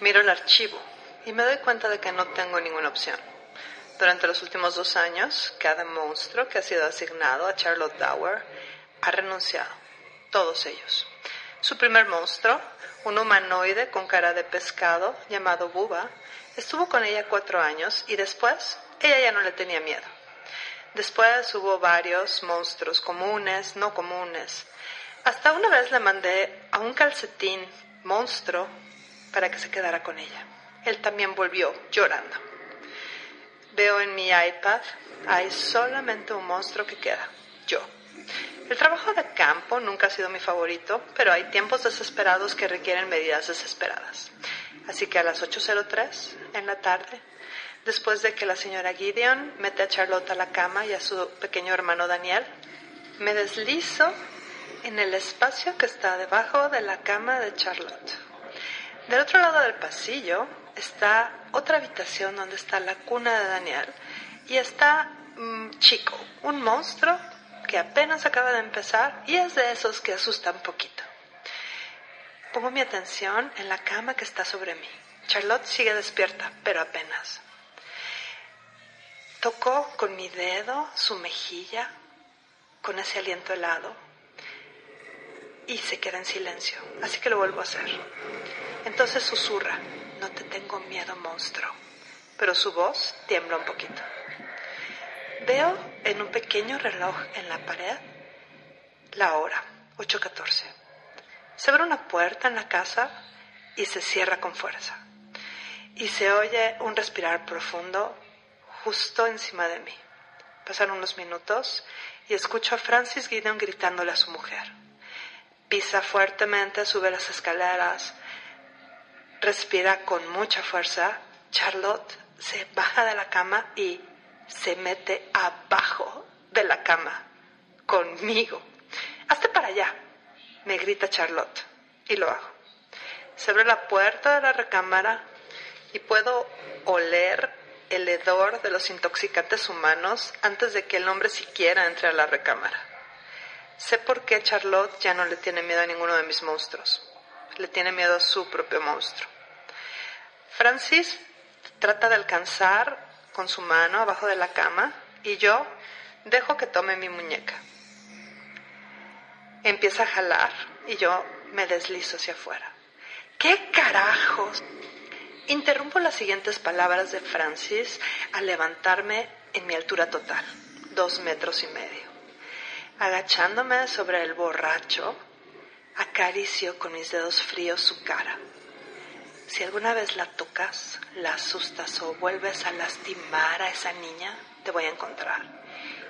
Miro el archivo y me doy cuenta de que no tengo ninguna opción. Durante los últimos dos años, cada monstruo que ha sido asignado a Charlotte Dower ha renunciado. Todos ellos. Su primer monstruo, un humanoide con cara de pescado llamado Buba, estuvo con ella cuatro años y después ella ya no le tenía miedo. Después hubo varios monstruos comunes, no comunes. Hasta una vez le mandé a un calcetín monstruo para que se quedara con ella. Él también volvió llorando. Veo en mi iPad, hay solamente un monstruo que queda, yo. El trabajo de campo nunca ha sido mi favorito, pero hay tiempos desesperados que requieren medidas desesperadas. Así que a las 8.03 en la tarde, después de que la señora Gideon mete a Charlotte a la cama y a su pequeño hermano Daniel, me deslizo en el espacio que está debajo de la cama de Charlotte. Del otro lado del pasillo está otra habitación donde está la cuna de Daniel y está Chico, un monstruo que apenas acaba de empezar y es de esos que asustan poquito. Pongo mi atención en la cama que está sobre mí. Charlotte sigue despierta, pero apenas. Toco con mi dedo su mejilla, con ese aliento helado, y se queda en silencio, así que lo vuelvo a hacer. Entonces susurra, no te tengo miedo, monstruo, pero su voz tiembla un poquito. Veo en un pequeño reloj en la pared la hora, 8.14. Se abre una puerta en la casa y se cierra con fuerza. Y se oye un respirar profundo justo encima de mí. Pasan unos minutos y escucho a Francis Gideon gritándole a su mujer. Pisa fuertemente, sube las escaleras, respira con mucha fuerza. Charlotte se baja de la cama y se mete abajo de la cama conmigo. Hazte para allá, me grita Charlotte. Y lo hago. Se abre la puerta de la recámara y puedo oler el hedor de los intoxicantes humanos antes de que el hombre siquiera entre a la recámara. Sé por qué Charlotte ya no le tiene miedo a ninguno de mis monstruos. Le tiene miedo a su propio monstruo. Francis trata de alcanzar con su mano abajo de la cama y yo dejo que tome mi muñeca. Empieza a jalar y yo me deslizo hacia afuera. ¿Qué carajos? Interrumpo las siguientes palabras de Francis al levantarme en mi altura total, dos metros y medio. Agachándome sobre el borracho, acaricio con mis dedos fríos su cara. Si alguna vez la tocas, la asustas o vuelves a lastimar a esa niña, te voy a encontrar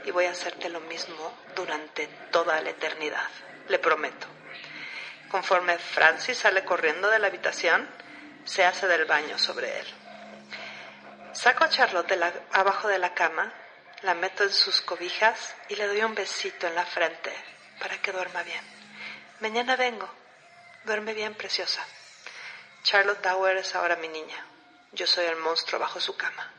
y voy a hacerte lo mismo durante toda la eternidad, le prometo. Conforme Francis sale corriendo de la habitación, se hace del baño sobre él. Saco a Charlotte de abajo de la cama, la meto en sus cobijas y le doy un besito en la frente para que duerma bien. Mañana vengo. Duerme bien, preciosa. Charlotte Tower es ahora mi niña. Yo soy el monstruo bajo su cama.